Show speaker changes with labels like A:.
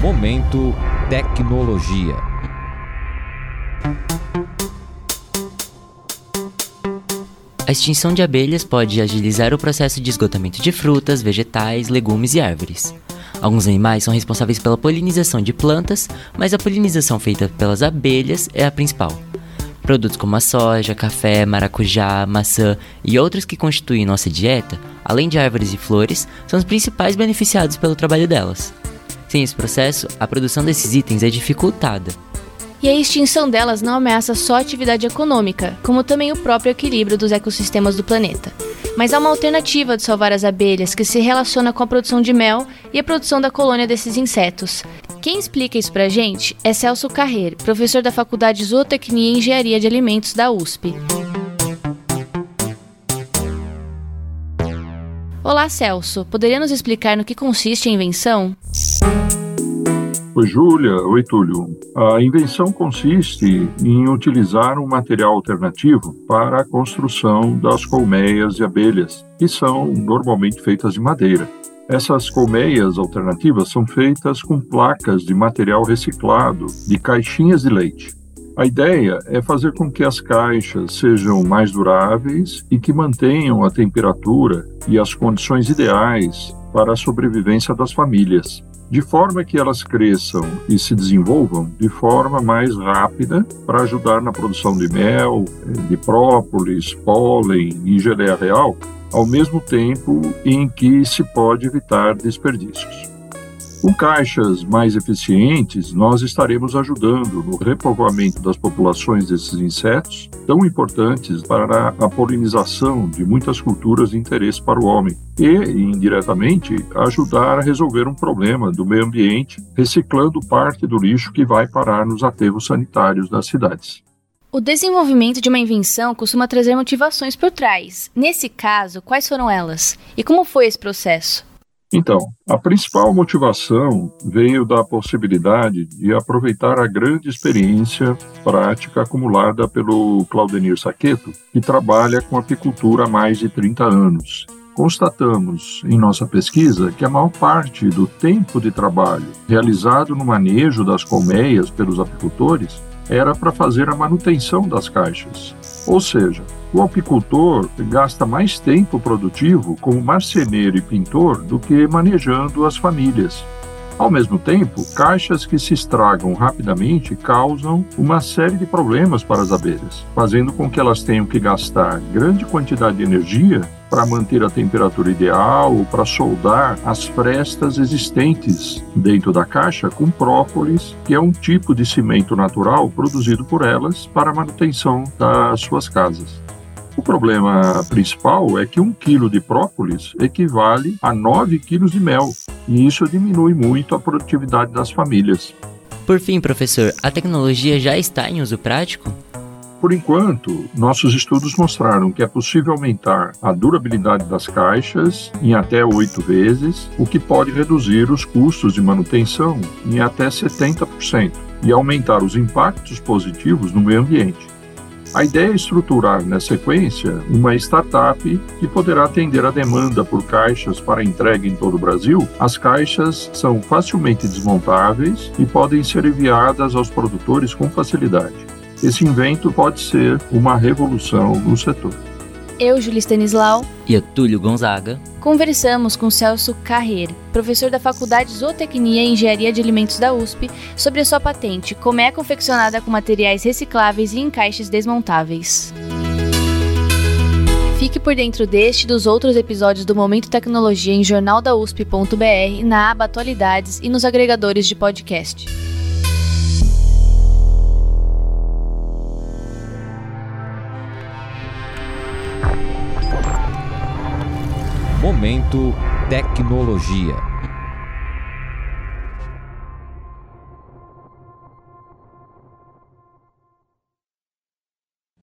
A: Momento Tecnologia.
B: A extinção de abelhas pode agilizar o processo de esgotamento de frutas, vegetais, legumes e árvores. Alguns animais são responsáveis pela polinização de plantas, mas a polinização feita pelas abelhas é a principal. Produtos como a soja, café, maracujá, maçã e outros que constituem nossa dieta, além de árvores e flores, são os principais beneficiados pelo trabalho delas. Sem esse processo, a produção desses itens é dificultada.
C: E a extinção delas não ameaça só a atividade econômica, como também o próprio equilíbrio dos ecossistemas do planeta. Mas há uma alternativa de salvar as abelhas que se relaciona com a produção de mel e a produção da colônia desses insetos. Quem explica isso pra gente é Celso Carreiro, professor da Faculdade de Zootecnia e Engenharia de Alimentos da USP. Olá, Celso. Poderia nos explicar no que consiste a invenção?
D: Oi, Júlia. Oi, Túlio. A invenção consiste em utilizar um material alternativo para a construção das colmeias de abelhas, que são normalmente feitas de madeira. Essas colmeias alternativas são feitas com placas de material reciclado de caixinhas de leite. A ideia é fazer com que as caixas sejam mais duráveis e que mantenham a temperatura e as condições ideais para a sobrevivência das famílias, de forma que elas cresçam e se desenvolvam de forma mais rápida para ajudar na produção de mel, de própolis, pólen e geleia real, ao mesmo tempo em que se pode evitar desperdícios. Com caixas mais eficientes, nós estaremos ajudando no repovoamento das populações desses insetos, tão importantes para a polinização de muitas culturas de interesse para o homem, e, indiretamente, ajudar a resolver um problema do meio ambiente, reciclando parte do lixo que vai parar nos aterros sanitários das cidades.
C: O desenvolvimento de uma invenção costuma trazer motivações por trás. Nesse caso, quais foram elas? E como foi esse processo?
D: Então, a principal motivação veio da possibilidade de aproveitar a grande experiência prática acumulada pelo Claudenir Saqueto, que trabalha com apicultura há mais de 30 anos. Constatamos em nossa pesquisa que a maior parte do tempo de trabalho realizado no manejo das colmeias pelos apicultores era para fazer a manutenção das caixas. Ou seja, o apicultor gasta mais tempo produtivo como marceneiro e pintor do que manejando as famílias. Ao mesmo tempo, caixas que se estragam rapidamente causam uma série de problemas para as abelhas, fazendo com que elas tenham que gastar grande quantidade de energia para manter a temperatura ideal ou para soldar as frestas existentes dentro da caixa com própolis, que é um tipo de cimento natural produzido por elas para a manutenção das suas casas. O problema principal é que um quilo de própolis equivale a 9 quilos de mel, e isso diminui muito a produtividade das famílias.
B: Por fim, professor, a tecnologia já está em uso prático?
D: Por enquanto, nossos estudos mostraram que é possível aumentar a durabilidade das caixas em até oito vezes, o que pode reduzir os custos de manutenção em até 70% e aumentar os impactos positivos no meio ambiente. A ideia é estruturar, na sequência, uma startup que poderá atender a demanda por caixas para entrega em todo o Brasil. As caixas são facilmente desmontáveis e podem ser enviadas aos produtores com facilidade. Esse invento pode ser uma revolução no setor.
C: Eu, Julia Stanislau.
B: E eu, Túlio Gonzaga.
C: Conversamos com Celso Carreira, professor da Faculdade de Zootecnia e Engenharia de Alimentos da USP, sobre a sua patente, como é confeccionada com materiais recicláveis e encaixes desmontáveis. Fique por dentro deste e dos outros episódios do Momento Tecnologia em jornaldausp.br, na aba Atualidades e nos agregadores de podcast.
A: Momento Tecnologia.